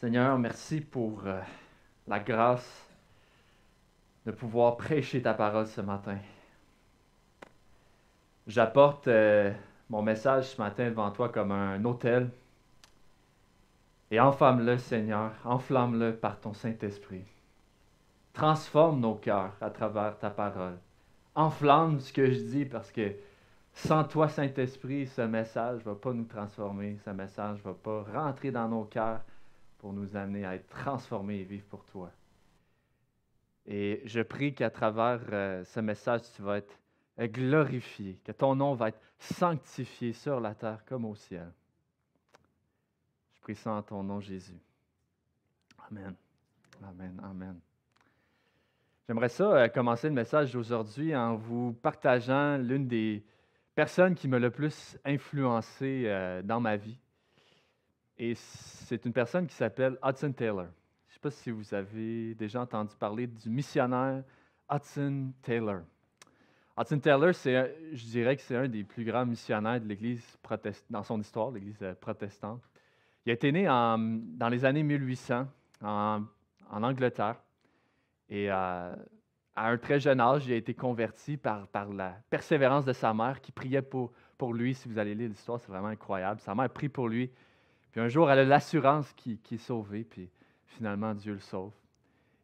Seigneur, merci pour euh, la grâce de pouvoir prêcher ta parole ce matin. J'apporte euh, mon message ce matin devant toi comme un autel et enflamme-le, Seigneur, enflamme-le par ton Saint-Esprit. Transforme nos cœurs à travers ta parole. Enflamme ce que je dis parce que sans toi, Saint-Esprit, ce message ne va pas nous transformer, ce message ne va pas rentrer dans nos cœurs pour nous amener à être transformés et vivre pour toi. Et je prie qu'à travers euh, ce message, tu vas être glorifié, que ton nom va être sanctifié sur la terre comme au ciel. Je prie ça en ton nom, Jésus. Amen. Amen. Amen. J'aimerais ça euh, commencer le message d'aujourd'hui en vous partageant l'une des personnes qui m'a le plus influencé euh, dans ma vie. Et c'est une personne qui s'appelle Hudson Taylor. Je ne sais pas si vous avez déjà entendu parler du missionnaire Hudson Taylor. Hudson Taylor, je dirais que c'est un des plus grands missionnaires de l'Église dans son histoire, l'Église protestante. Il a été né dans les années 1800 en, Angleterre. Et euh, à un très jeune âge, il a été converti par, par la persévérance de sa mère qui priait pour, pour lui. Si vous allez lire l'histoire, c'est vraiment incroyable. Sa mère prie pour lui puis un jour, elle a l'assurance qui, est sauvée, puis finalement, Dieu le sauve.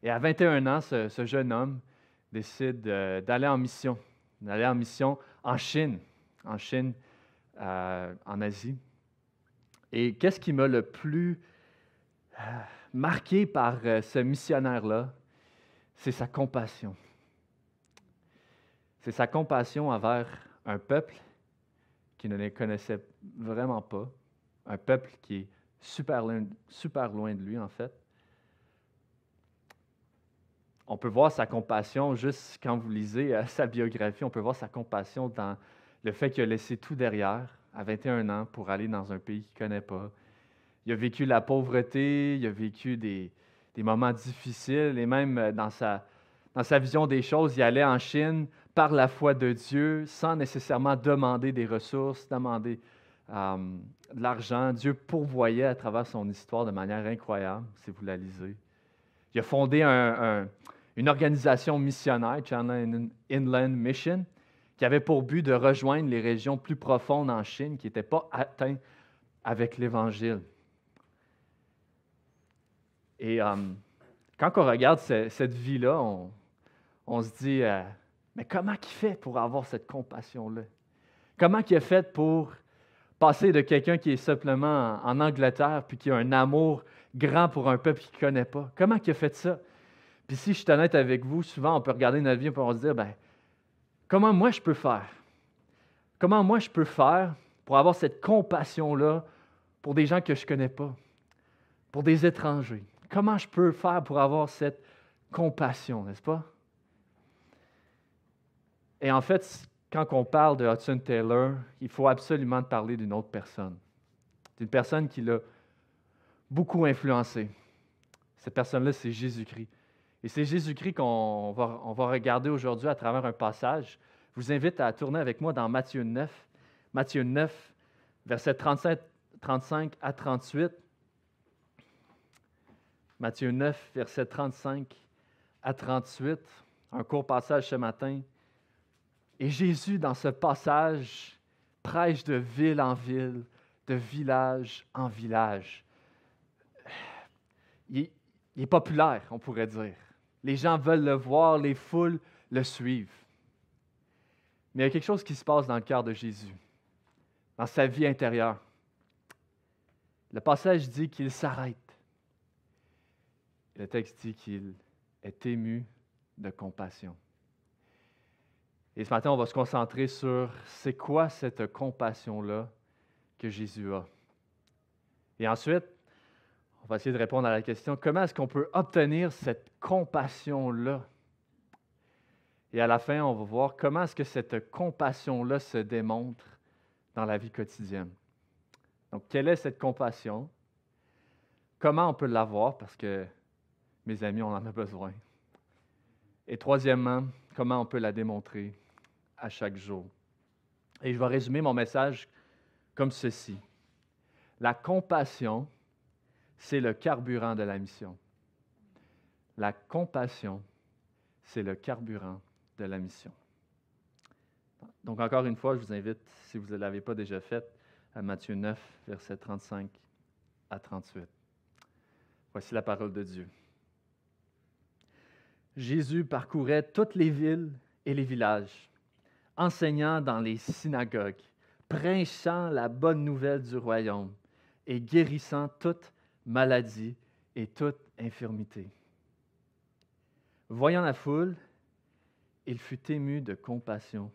Et à 21 ans, ce, jeune homme décide d'aller en mission, d'aller en mission en Chine, en Chine, euh, en Asie. Et qu'est-ce qui m'a le plus euh, marqué par euh, ce missionnaire-là? C'est sa compassion. C'est sa compassion envers un peuple qui ne les connaissait vraiment pas, un peuple qui est super loin, super loin de lui, en fait. On peut voir sa compassion juste quand vous lisez euh, sa biographie, on peut voir sa compassion dans le fait qu'il a laissé tout derrière à 21 ans pour aller dans un pays qu'il ne connaît pas. Il a vécu la pauvreté, il a vécu des, des moments difficiles et même euh, dans sa, dans sa vision des choses, il allait en Chine par la foi de Dieu sans nécessairement demander des ressources, demander euh, de l'argent. Dieu pourvoyait à travers son histoire de manière incroyable, si vous la lisez. Il a fondé une organisation missionnaire, China Inland Mission, qui avait pour but de rejoindre les régions plus profondes en Chine qui n'étaient pas atteintes avec l'Évangile. Et euh, quand on regarde cette vie-là, on, se dit, euh, mais comment il fait pour avoir cette compassion-là? Comment il a fait pour passer de quelqu'un qui est simplement en Angleterre puis qui a un amour grand pour un peuple qu'il ne connaît pas. Comment il a fait ça? Puis si je suis honnête avec vous, souvent on peut regarder notre vie et on se dire, ben, comment moi je peux faire? Comment moi je peux faire pour avoir cette compassion-là pour des gens que je ne connais pas, pour des étrangers? Comment je peux faire pour avoir cette compassion, n'est-ce pas? Et en fait, quand on parle de Hudson Taylor, il faut absolument parler d'une autre personne, d'une personne qui l'a beaucoup influencé. Cette personne-là, c'est Jésus-Christ. Et c'est Jésus-Christ qu'on va, regarder aujourd'hui à travers un passage. Je vous invite à tourner avec moi dans Matthieu 9, Matthieu 9, versets 37, 35 à 38. Matthieu 9, versets 35 à 38. Un court passage ce matin. Et Jésus, dans ce passage, prêche de ville en ville, de village en village. Il, est populaire, on pourrait dire. Les gens veulent le voir, les foules le suivent. Mais il y a quelque chose qui se passe dans le cœur de Jésus, dans sa vie intérieure. Le passage dit qu'il s'arrête. Le texte dit qu'il est ému de compassion. Et ce matin, on va se concentrer sur c'est quoi cette compassion-là que Jésus a. Et ensuite, on va essayer de répondre à la question comment est-ce qu'on peut obtenir cette compassion-là? Et à la fin, on va voir comment est-ce que cette compassion-là se démontre dans la vie quotidienne. Donc, quelle est cette compassion? Comment on peut l'avoir? Parce que, mes amis, on en a besoin. Et troisièmement, comment on peut la démontrer? À chaque jour. Et je vais résumer mon message comme ceci. La compassion, c'est le carburant de la mission. La compassion, c'est le carburant de la mission. Donc encore une fois, je vous invite, si vous ne l'avez pas déjà fait, à Matthieu 9, versets 35 à 38. Voici la parole de Dieu. Jésus parcourait toutes les villes et les villages, enseignant dans les synagogues, prêchant la bonne nouvelle du royaume et guérissant toute maladie et toute infirmité. Voyant la foule, il fut ému de compassion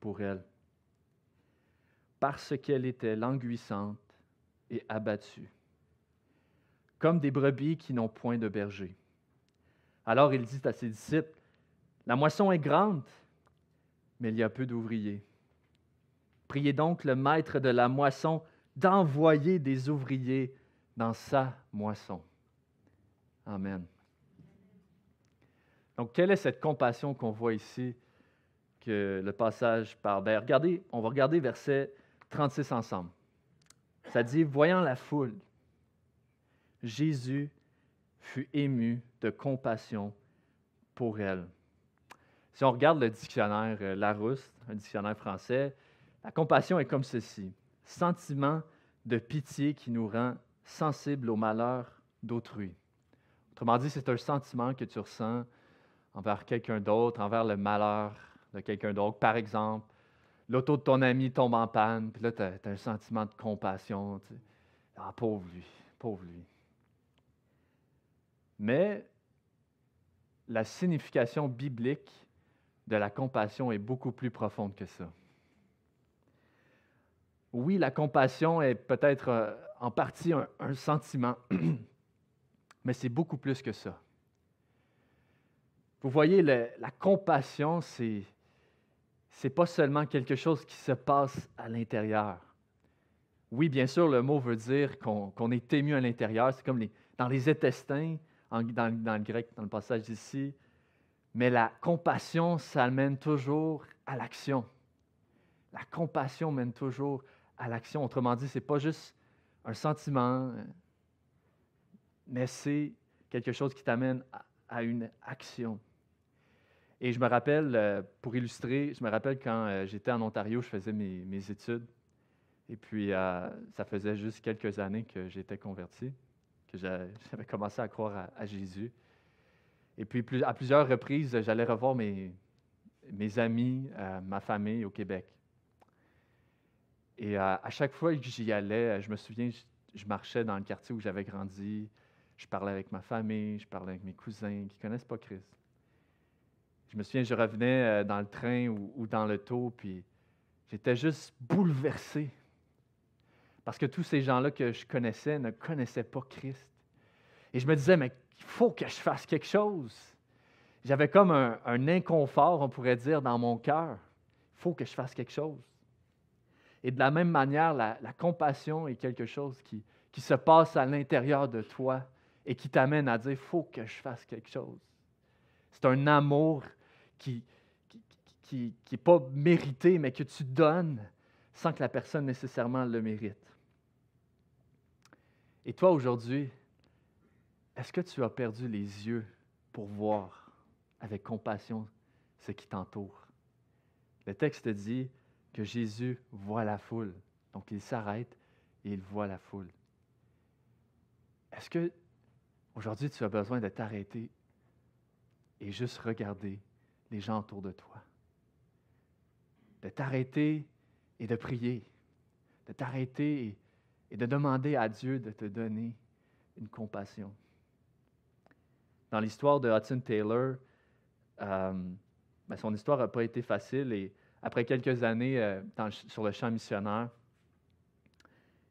pour elle, parce qu'elle était languissante et abattue, comme des brebis qui n'ont point de berger. Alors il dit à ses disciples, La moisson est grande, mais il y a peu d'ouvriers. Priez donc le maître de la moisson d'envoyer des ouvriers dans sa moisson. Amen. Donc, quelle est cette compassion qu'on voit ici que le passage parle? Ben, regardez, on va regarder verset 36 ensemble. Ça dit, voyant la foule, Jésus fut ému de compassion pour elle. Si on regarde le dictionnaire euh, Larousse, un dictionnaire français, la compassion est comme ceci sentiment de pitié qui nous rend sensibles au malheur d'autrui. Autrement dit, c'est un sentiment que tu ressens envers quelqu'un d'autre, envers le malheur de quelqu'un d'autre. Par exemple, l'auto de ton ami tombe en panne, puis là, tu as, un sentiment de compassion. Ah, pauvre lui, pauvre lui. Mais la signification biblique de la compassion est beaucoup plus profonde que ça. Oui, la compassion est peut-être euh, en partie un, sentiment, mais c'est beaucoup plus que ça. Vous voyez, la compassion, c'est n'est pas seulement quelque chose qui se passe à l'intérieur. Oui, bien sûr, le mot veut dire qu'on est ému à l'intérieur. C'est comme les, dans les intestins, dans, dans, le grec, dans le passage ici. Mais la compassion, ça mène toujours à l'action. La compassion mène toujours à l'action. Autrement dit, ce n'est pas juste un sentiment, mais c'est quelque chose qui t'amène à, une action. Et je me rappelle, euh, pour illustrer, je me rappelle quand euh, j'étais en Ontario, je faisais mes, études. Et puis, euh, ça faisait juste quelques années que j'étais converti, que j'avais commencé à croire à, Jésus. Et puis, à plusieurs reprises, j'allais revoir mes, mes amis, ma famille au Québec. Et euh, à, chaque fois que j'y allais, je me souviens, je, marchais dans le quartier où j'avais grandi, je parlais avec ma famille, je parlais avec mes cousins qui ne connaissent pas Christ. Je me souviens, je revenais euh, dans le train ou, dans le taux, puis j'étais juste bouleversé. Parce que tous ces gens-là que je connaissais ne connaissaient pas Christ. Et je me disais, mais il faut que je fasse quelque chose. J'avais comme un, inconfort, on pourrait dire, dans mon cœur. Il faut que je fasse quelque chose. Et de la même manière, la, compassion est quelque chose qui, qui se passe à l'intérieur de toi et qui t'amène à dire, il faut que je fasse quelque chose. C'est un amour qui n'est qui, qui, pas mérité, mais que tu donnes sans que la personne nécessairement le mérite. Et toi, aujourd'hui, est-ce que tu as perdu les yeux pour voir avec compassion ce qui t'entoure? Le texte dit, que Jésus voit la foule. Donc il s'arrête et il voit la foule. Est-ce que aujourd'hui tu as besoin de t'arrêter et juste regarder les gens autour de toi? De t'arrêter et de prier. De t'arrêter et, de demander à Dieu de te donner une compassion. Dans l'histoire de Hudson Taylor, euh, ben, son histoire n'a pas été facile et après quelques années euh, sur le champ missionnaire,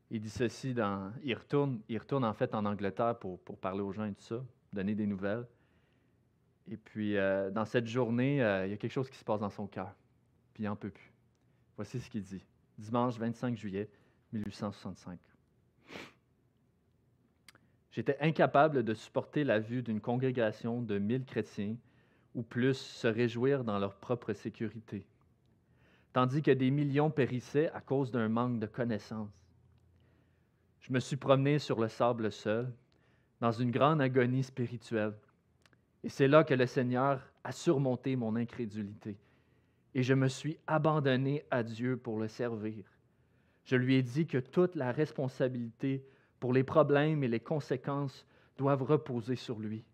il dit ceci, dans, il, retourne, il retourne en fait en Angleterre pour, parler aux gens et tout ça, donner des nouvelles. Et puis, euh, dans cette journée, il y a quelque chose qui se passe dans son cœur, puis il n'en peut plus. Voici ce qu'il dit. Dimanche 25 juillet 1865. J'étais incapable de supporter la vue d'une congrégation de mille chrétiens ou plus se réjouir dans leur propre sécurité tandis que des millions périssaient à cause d'un manque de connaissances. Je me suis promené sur le sable seul, dans une grande agonie spirituelle. Et c'est là que le Seigneur a surmonté mon incrédulité. Et je me suis abandonné à Dieu pour le servir. Je lui ai dit que toute la responsabilité pour les problèmes et les conséquences doivent reposer sur lui,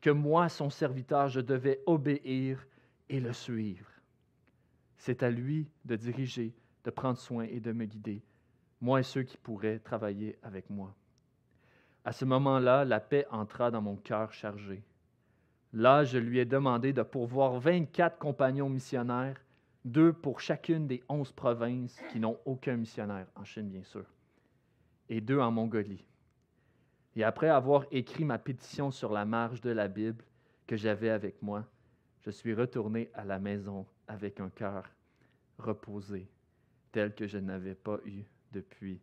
que moi, son serviteur, je devais obéir et le suivre. C'est à lui de diriger, de prendre soin et de me guider, moi et ceux qui pourraient travailler avec moi. À ce moment-là, la paix entra dans mon cœur chargé. Là, je lui ai demandé de pourvoir 24 compagnons missionnaires, deux pour chacune des onze provinces qui n'ont aucun missionnaire, en Chine bien sûr, et deux en Mongolie. Et après avoir écrit ma pétition sur la marge de la Bible que j'avais avec moi, je suis retourné à la maison avec un cœur reposé, tel que je n'avais pas eu depuis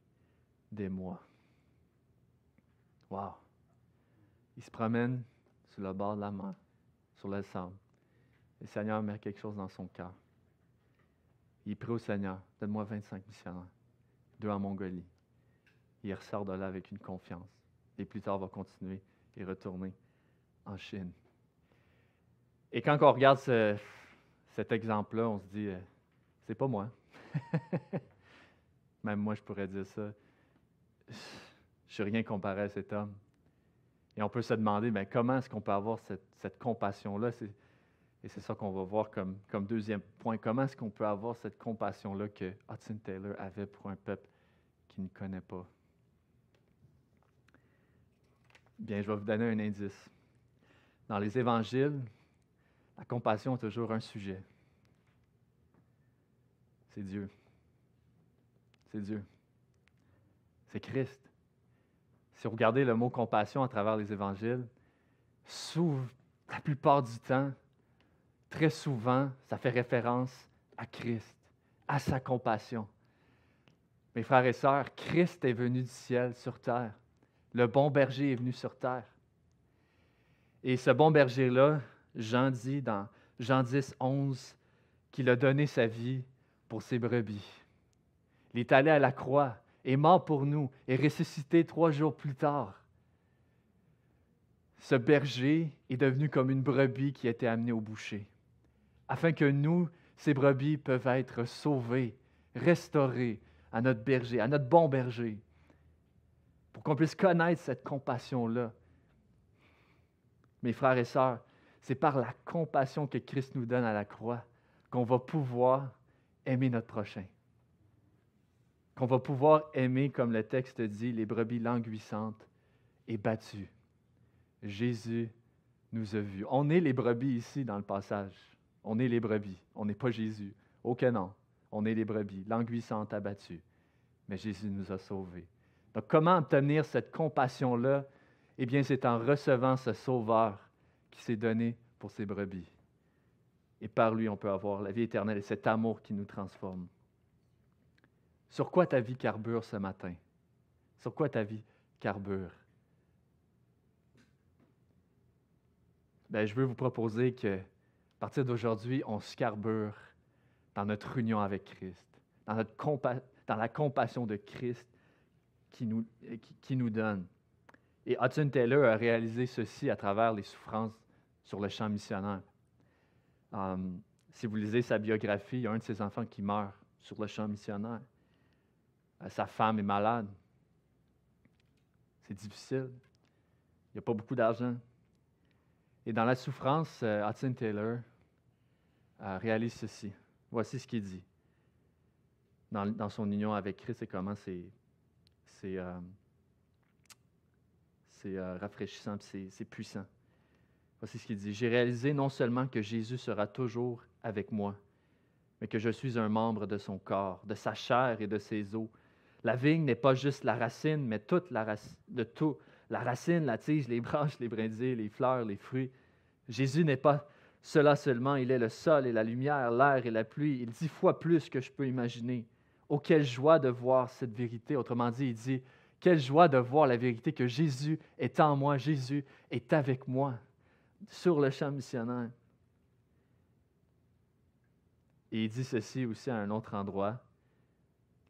des mois. Wow! Il se promène sur le bord de la mer, sur le sable. Le Seigneur met quelque chose dans son cœur. Il prie au Seigneur, donne-moi 25 missionnaires, deux en Mongolie. Il ressort de là avec une confiance. Et plus tard, va continuer et retourner en Chine. Et quand on regarde cet exemple-là, on se dit, euh, c'est pas moi. Même moi, je pourrais dire ça. Je suis rien comparé à cet homme. Et on peut se demander, ben, comment est-ce qu'on peut avoir cette, compassion-là? Et c'est ça qu'on va voir comme, comme deuxième point. Comment est-ce qu'on peut avoir cette compassion-là que Hudson Taylor avait pour un peuple qui ne connaît pas? Bien, je vais vous donner un indice. Dans les évangiles, la compassion est toujours un sujet. C'est Dieu. C'est Dieu. C'est Christ. Si vous regardez le mot compassion à travers les évangiles, la plupart du temps, très souvent, ça fait référence à Christ, à sa compassion. Mes frères et sœurs, Christ est venu du ciel sur terre. Le bon berger est venu sur terre. Et ce bon berger-là, Jean dit dans Jean 10, 11, qu'il a donné sa vie pour ses brebis. Il est allé à la croix, est mort pour nous, et ressuscité trois jours plus tard. Ce berger est devenu comme une brebis qui a été amenée au boucher, afin que nous, ces brebis, peuvent être sauvées, restaurées à notre berger, à notre bon berger, pour qu'on puisse connaître cette compassion-là. Mes frères et sœurs, c'est par la compassion que Christ nous donne à la croix qu'on va pouvoir aimer notre prochain. Qu'on va pouvoir aimer, comme le texte dit, les brebis languissantes et battues. Jésus nous a vus. On est les brebis ici dans le passage. On est les brebis. On n'est pas Jésus. Aucun nom. On est les brebis, languissantes, abattues. Mais Jésus nous a sauvés. Comment obtenir cette compassion-là? Eh bien, c'est en recevant ce Sauveur qui s'est donné pour ses brebis. Et par lui, on peut avoir la vie éternelle et cet amour qui nous transforme. Sur quoi ta vie carbure ce matin? Sur quoi ta vie carbure? Ben, je veux vous proposer que, à partir d'aujourd'hui, on se carbure dans notre union avec Christ, dans la compassion de Christ qui nous, qui nous donne. Et Hudson Taylor a réalisé ceci à travers les souffrances sur le champ missionnaire. Um, si vous lisez sa biographie, il y a un de ses enfants qui meurt sur le champ missionnaire. Euh, sa femme est malade. C'est difficile. Il n'y a pas beaucoup d'argent. Et dans la souffrance, euh, Hudson Taylor euh, réalise ceci. Voici ce qu'il dit dans, son union avec Christ et comment c'est, c'est, c'est rafraîchissant, c'est puissant. Voici ce qu'il dit. J'ai réalisé non seulement que Jésus sera toujours avec moi, mais que je suis un membre de son corps, de sa chair et de ses os. La vigne n'est pas juste la racine, mais toute la de tout. La racine, la tige, les branches, les brindilles, les fleurs, les fruits. Jésus n'est pas cela seulement, il est le sol et la lumière, l'air et la pluie. Il dit fois plus que je peux imaginer. Oh, quelle joie de voir cette vérité. Autrement dit, il dit, quelle joie de voir la vérité que Jésus est en moi, Jésus est avec moi sur le champ missionnaire. Et il dit ceci aussi à un autre endroit.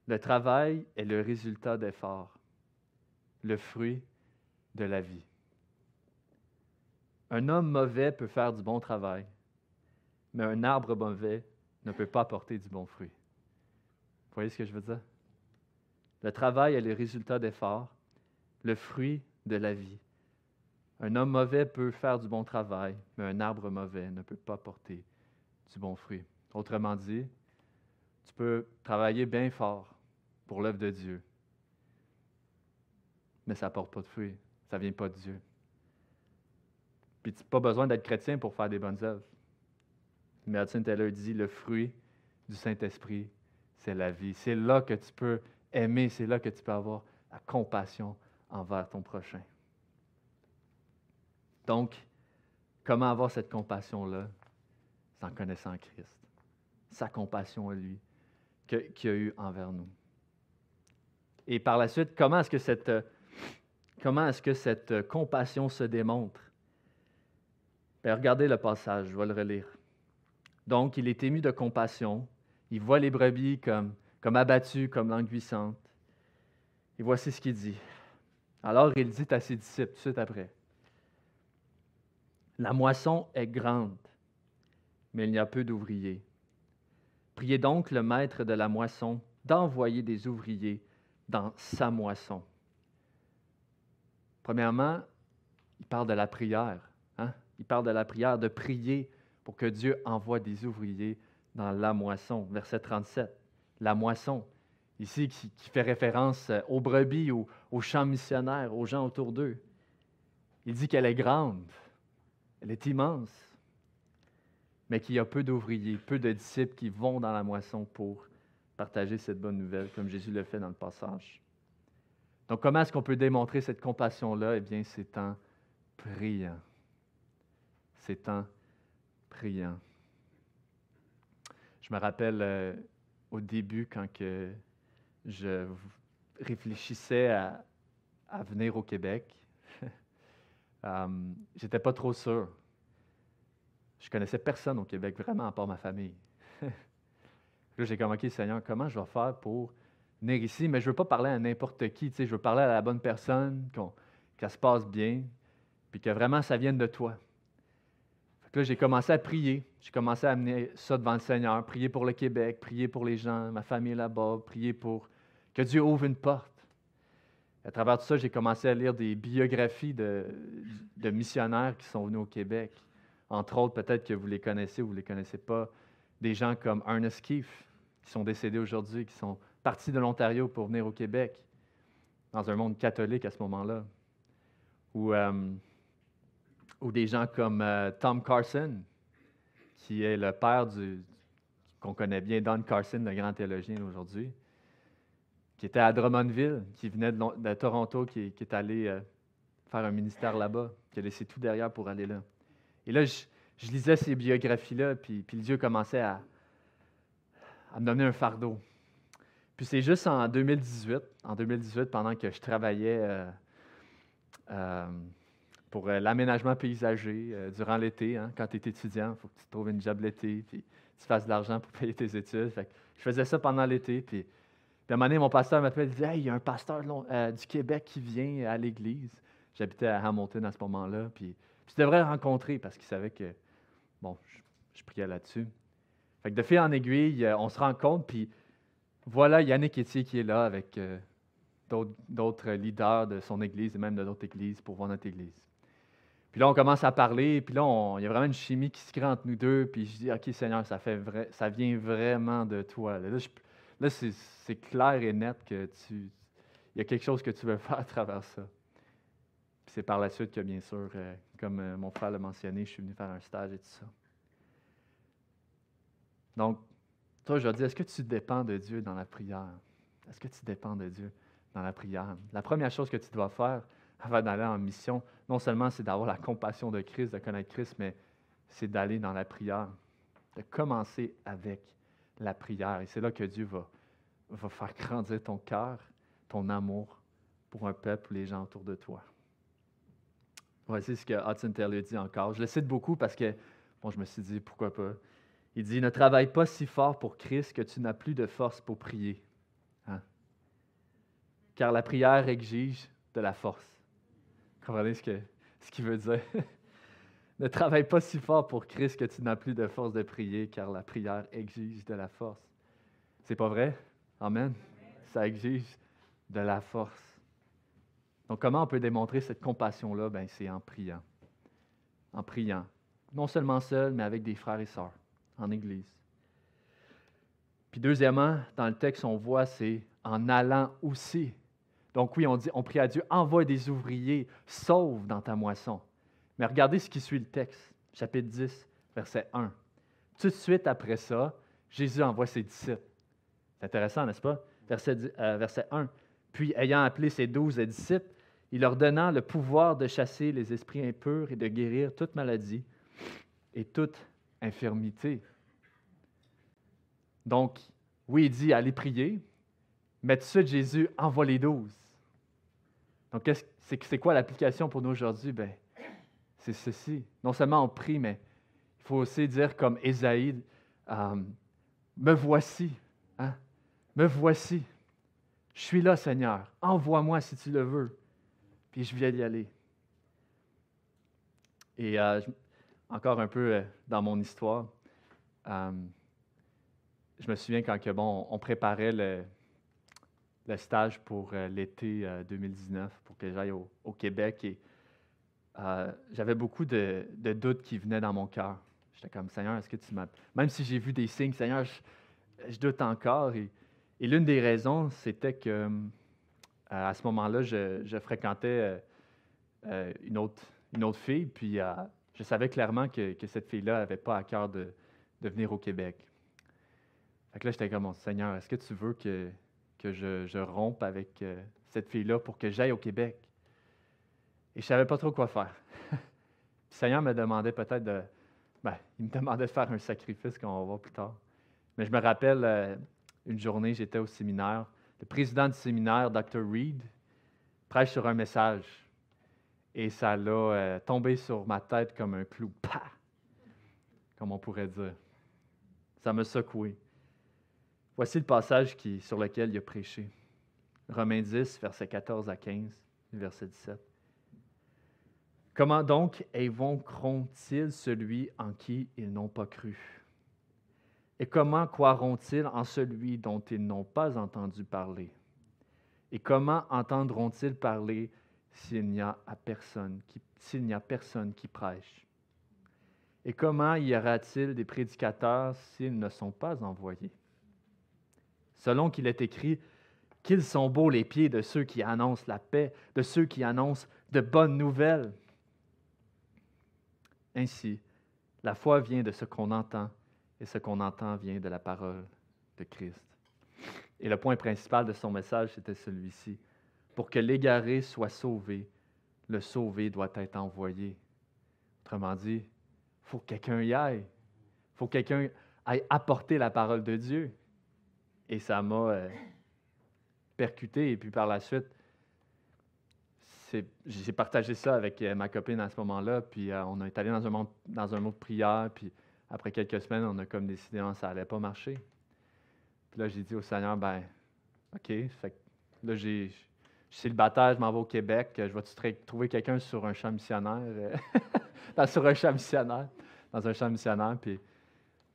Le travail est le résultat d'efforts, le fruit de la vie. Un homme mauvais peut faire du bon travail, mais un arbre mauvais ne peut pas porter du bon fruit. Voyez ce que je veux dire? Le travail est le résultat d'efforts, le fruit de la vie. Un homme mauvais peut faire du bon travail, mais un arbre mauvais ne peut pas porter du bon fruit. Autrement dit, tu peux travailler bien fort pour l'œuvre de Dieu, mais ça ne porte pas de fruit. Ça ne vient pas de Dieu. Puis tu n'as pas besoin d'être chrétien pour faire des bonnes œuvres. Mais Hudson Taylor dit le fruit du Saint-Esprit, c'est là que tu peux aimer, c'est là que tu peux avoir la compassion envers ton prochain. Donc, comment avoir cette compassion-là? C'est en connaissant Christ. Sa compassion à lui qu'il a eue envers nous. Et par la suite, comment est-ce que cette, que cette compassion se démontre? Bien, regardez le passage, je vais le relire. Donc, il est ému de compassion. Il voit les brebis comme, comme abattues, comme languissantes. Et voici ce qu'il dit. Alors, il dit à ses disciples, tout de suite après, La moisson est grande, mais il n'y a peu d'ouvriers. Priez donc le maître de la moisson d'envoyer des ouvriers dans sa moisson. Premièrement, il parle de la prière. Hein? Il parle de la prière, de prier pour que Dieu envoie des ouvriers dans la moisson. Verset 37. La moisson, ici qui, fait référence euh, aux brebis, aux, aux champs missionnaires, aux gens autour d'eux. Il dit qu'elle est grande, elle est immense, mais qu'il y a peu d'ouvriers, peu de disciples qui vont dans la moisson pour partager cette bonne nouvelle, comme Jésus le fait dans le passage. Donc, comment est-ce qu'on peut démontrer cette compassion-là? Eh bien, c'est en priant. C'est en priant. Je me rappelle euh, au début, quand que je réfléchissais à, venir au Québec, um, j'étais pas trop sûr. Je connaissais personne au Québec, vraiment, à part ma famille. Là, j'ai comme, OK, Seigneur, comment je vais faire pour venir ici? Mais je veux pas parler à n'importe qui, tu sais, je veux parler à la bonne personne, qu'elle se passe bien, puis que vraiment ça vienne de toi. Là, j'ai commencé à prier. J'ai commencé à amener ça devant le Seigneur, prier pour le Québec, prier pour les gens, ma famille là-bas, prier pour que Dieu ouvre une porte. À travers tout ça, j'ai commencé à lire des biographies de, missionnaires qui sont venus au Québec. Entre autres, peut-être que vous les connaissez ou vous ne les connaissez pas, des gens comme Ernest Keefe, qui sont décédés aujourd'hui, qui sont partis de l'Ontario pour venir au Québec, dans un monde catholique à ce moment-là. Ou, ou des gens comme euh, Tom Carson, qui est le père du qu'on connaît bien, Don Carson, le grand théologien aujourd'hui, qui était à Drummondville, qui venait de, Toronto, qui, est allé euh, faire un ministère là-bas, qui a laissé tout derrière pour aller là. Et là, je, lisais ces biographies-là, puis, Dieu commençait à, à me donner un fardeau. Puis c'est juste en 2018, en 2018, pendant que je travaillais euh, pour euh, l'aménagement paysager durant l'été, hein, quand tu es étudiant, il faut que tu trouves une job l'été, puis tu fasses de l'argent pour payer tes études. je faisais ça pendant l'été, puis, un moment donné, mon pasteur m'appelle dit Hey, il y a un pasteur du Québec qui vient à l'église. J'habitais à Hamilton à ce moment-là, puis, tu devrais le rencontrer parce qu'il savait que Bon, je, priais là-dessus. Fait que de fil en aiguille, euh, on se rend compte, puis voilà Yannick Etier qui est là avec euh, d'autres leaders de son église et même de d'autres églises pour voir notre église. Puis là, on commence à parler, puis là, il y a vraiment une chimie qui se crée entre nous deux, puis je dis, OK, Seigneur, ça, fait vrai, ça vient vraiment de toi. Là, c'est clair et net que tu, il y a quelque chose que tu veux faire à travers ça. Puis c'est par la suite que, bien sûr, euh, comme euh, mon frère l'a mentionné, je suis venu faire un stage et tout ça. Donc, toi, je dire, est-ce que tu dépends de Dieu dans la prière? Est-ce que tu dépends de Dieu dans la prière? La première chose que tu dois faire avant d'aller en mission, non seulement c'est d'avoir la compassion de Christ, de connaître Christ, mais c'est d'aller dans la prière, de commencer avec la prière. Et c'est là que Dieu va, faire grandir ton cœur, ton amour pour un peuple, les gens autour de toi. Voici ce que Hudson Taylor dit encore. Je le cite beaucoup parce que, bon, je me suis dit, pourquoi pas? Il dit, ne travaille pas si fort pour Christ que tu n'as plus de force pour prier. Hein? Car la prière exige de la force. Comprenez ce qu'il ce veut dire? ne travaille pas si fort pour Christ que tu n'as plus de force de prier, car la prière exige de la force. C'est pas vrai? Amen. Ça exige de la force. Donc, comment on peut démontrer cette compassion-là? Ben, c'est en priant. En priant. Non seulement seul, mais avec des frères et sœurs en Église. Puis deuxièmement, dans le texte, on voit, c'est en allant aussi. Donc oui, on dit, on prie à Dieu, envoie des ouvriers, sauve dans ta moisson. Mais regardez ce qui suit le texte, chapitre 10, verset 1. Tout de suite après ça, Jésus envoie ses disciples. C'est intéressant, n'est-ce pas? Verset, euh, verset 1. Puis, ayant appelé ses douze disciples, il leur donna le pouvoir de chasser les esprits impurs et de guérir toute maladie et toute infirmité. Donc, oui, il dit allez prier, mais tout de suite, Jésus envoie les douze. Donc, c'est quoi l'application pour nous aujourd'hui? Ben, c'est ceci. Non seulement on prie, mais il faut aussi dire comme Ésaïe, euh, me voici, hein? me voici. Je suis là, Seigneur. Envoie-moi si tu le veux. Puis je viens d'y aller. Et euh, encore un peu euh, dans mon histoire, je me souviens quand que, bon, on préparait le, le stage pour l'été 2019 pour que j'aille au, Québec et euh, j'avais beaucoup de, doutes qui venaient dans mon cœur. J'étais comme, Seigneur, est-ce que tu m'as... Même si j'ai vu des signes, Seigneur, je, doute encore. Et, l'une des raisons, c'était que euh, à ce moment-là, je, fréquentais euh, une, autre, une autre fille, puis je savais clairement que, cette fille-là n'avait pas à cœur de, venir au Québec. Fait que là, j'étais comme, Seigneur, est-ce que tu veux que, que je, rompe avec cette fille-là pour que j'aille au Québec? Et je ne savais pas trop quoi faire. le Seigneur me demandait peut-être de. Ben, il me demandait de faire un sacrifice qu'on va voir plus tard. Mais je me rappelle, euh, une journée, j'étais au séminaire. Le président du séminaire, Dr. Reed, prêche sur un message. Et ça l'a euh, tombé sur ma tête comme un clou. Pah! Comme on pourrait dire. Ça m'a secoué. Voici le passage sur lequel il a prêché. Romains 10, versets 14 à 15, verset 17. Comment donc évoqueront-ils celui en qui ils n'ont pas cru? Et comment croiront-ils en celui dont ils n'ont pas entendu parler? Et comment entendront-ils parler s'il n'y a, s'il n'y a personne qui prêche? Et comment y aura-t-il des prédicateurs s'ils ne sont pas envoyés? Selon qu'il est écrit, qu'ils sont beaux les pieds de ceux qui annoncent la paix, de ceux qui annoncent de bonnes nouvelles. Ainsi, la foi vient de ce qu'on entend et ce qu'on entend vient de la parole de Christ. Et le point principal de son message, c'était celui-ci. Pour que l'égaré soit sauvé, le sauvé doit être envoyé. Autrement dit, il faut que quelqu'un y aille. Il faut que quelqu'un aille apporter la parole de Dieu. Et ça m'a euh, percuté. Et puis par la suite, j'ai partagé ça avec euh, ma copine à ce moment-là, puis euh, on est allé dans un, monde, dans un mot de prière, puis après quelques semaines, on a comme décidé que ça n'allait pas marcher. Puis là, j'ai dit au Seigneur, ben, OK, là, j'ai, je suis célibataire, je m'en vais au Québec, je vais trouver quelqu'un sur un champ missionnaire, euh, sur un champ missionnaire, dans un champ missionnaire, puis,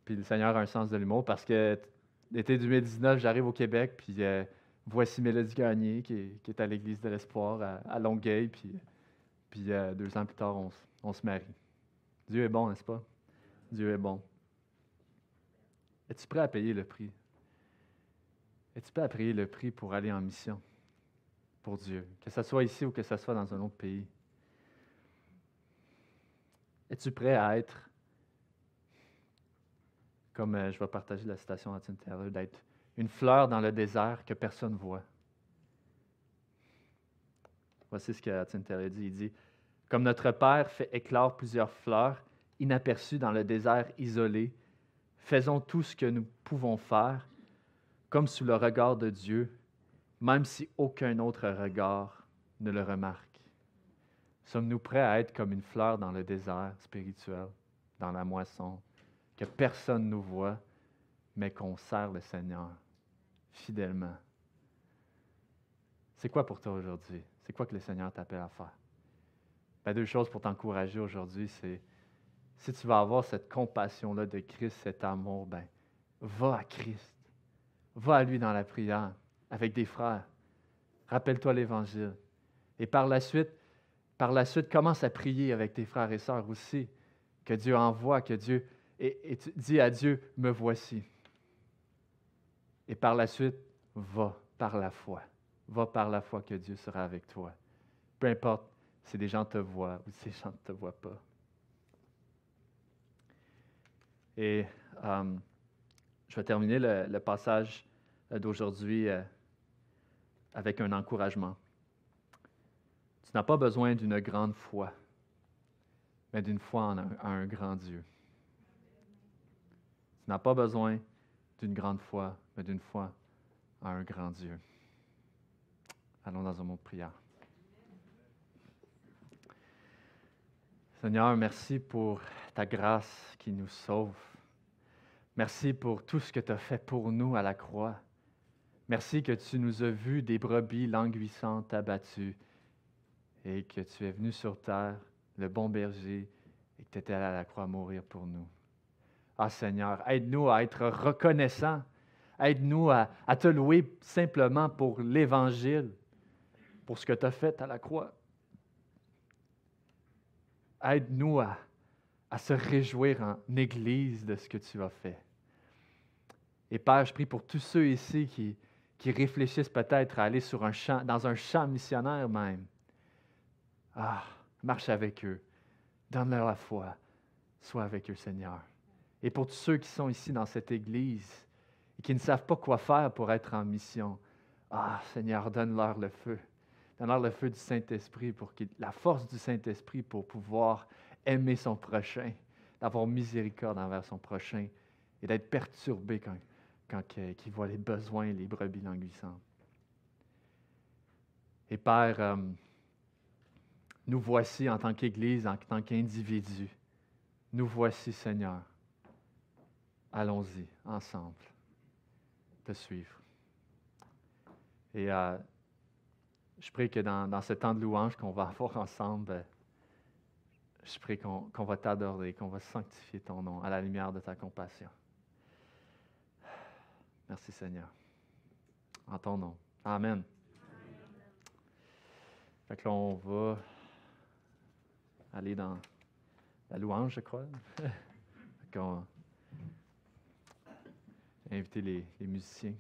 puis le Seigneur a un sens de l'humour, parce que l'été 2019, j'arrive au Québec, puis voici Mélodie Gagné, qui est, à l'Église de l'Espoir à, Longueuil, puis, euh, deux ans plus tard, on, se marie. Dieu est bon, n'est-ce pas? Dieu est bon. Es-tu prêt à payer le prix? Es-tu prêt à payer le prix pour aller en mission pour Dieu, que ce soit ici ou que ce soit dans un autre pays? Es-tu prêt à être, comme euh, je vais partager la citation à Tim d'être une fleur dans le désert que personne ne voit. Voici ce que Tinter dit. Il dit Comme notre Père fait éclore plusieurs fleurs inaperçues dans le désert isolé, faisons tout ce que nous pouvons faire, comme sous le regard de Dieu, même si aucun autre regard ne le remarque. Sommes-nous prêts à être comme une fleur dans le désert spirituel, dans la moisson, que personne ne nous voit, mais qu'on sert le Seigneur fidèlement. C'est quoi pour toi aujourd'hui? C'est quoi que le Seigneur t'appelle à faire? Ben, deux choses pour t'encourager aujourd'hui, c'est si tu vas avoir cette compassion-là de Christ, cet amour, ben, va à Christ. Va à lui dans la prière avec des frères. Rappelle-toi l'Évangile. Et par la suite, par la suite, commence à prier avec tes frères et sœurs aussi. Que Dieu envoie, que Dieu. Et, tu dis à Dieu, me voici. Et par la suite, va par la foi. Va par la foi que Dieu sera avec toi. Peu importe si des gens te voient ou si des gens ne te voient pas. Et euh, je vais terminer le, passage d'aujourd'hui euh, avec un encouragement. Tu n'as pas besoin d'une grande foi, mais d'une foi en un, grand Dieu. Tu n'as pas besoin d'une grande foi, mais d'une foi en un grand Dieu. Allons dans un mot de prière. Seigneur, merci pour ta grâce qui nous sauve. Merci pour tout ce que tu as fait pour nous à la croix. Merci que tu nous as vus des brebis languissantes abattues et que tu es venu sur terre, le bon berger, et que tu étais allé à la croix mourir pour nous. Ah Seigneur, aide-nous à être reconnaissants. Aide-nous à, te louer simplement pour l'Évangile, pour ce que tu as fait à la croix. Aide-nous à, se réjouir en Église de ce que tu as fait. Et Père, je prie pour tous ceux ici qui, qui réfléchissent peut-être à aller sur un champ, dans un champ missionnaire même. Ah, marche avec eux. Donne-leur la foi. Sois avec eux, Seigneur. Et pour tous ceux qui sont ici dans cette Église et qui ne savent pas quoi faire pour être en mission, ah, Seigneur, donne-leur le feu. Donne-leur le feu du Saint-Esprit, pour la force du Saint-Esprit pour pouvoir aimer son prochain, d'avoir miséricorde envers son prochain et d'être perturbé quand, quand il voit les besoins, les brebis languissantes. Et Père, euh, nous voici en tant qu'Église, en tant qu'individus. Nous voici, Seigneur. Allons-y ensemble, te suivre. Et euh, je prie que dans, ce temps de louange qu'on va avoir ensemble, je prie qu'on va t'adorer, qu'on va sanctifier ton nom à la lumière de ta compassion. Merci Seigneur. En ton nom. Amen. Fait que là, on va aller dans la louange, je crois. inviter les, les musiciens.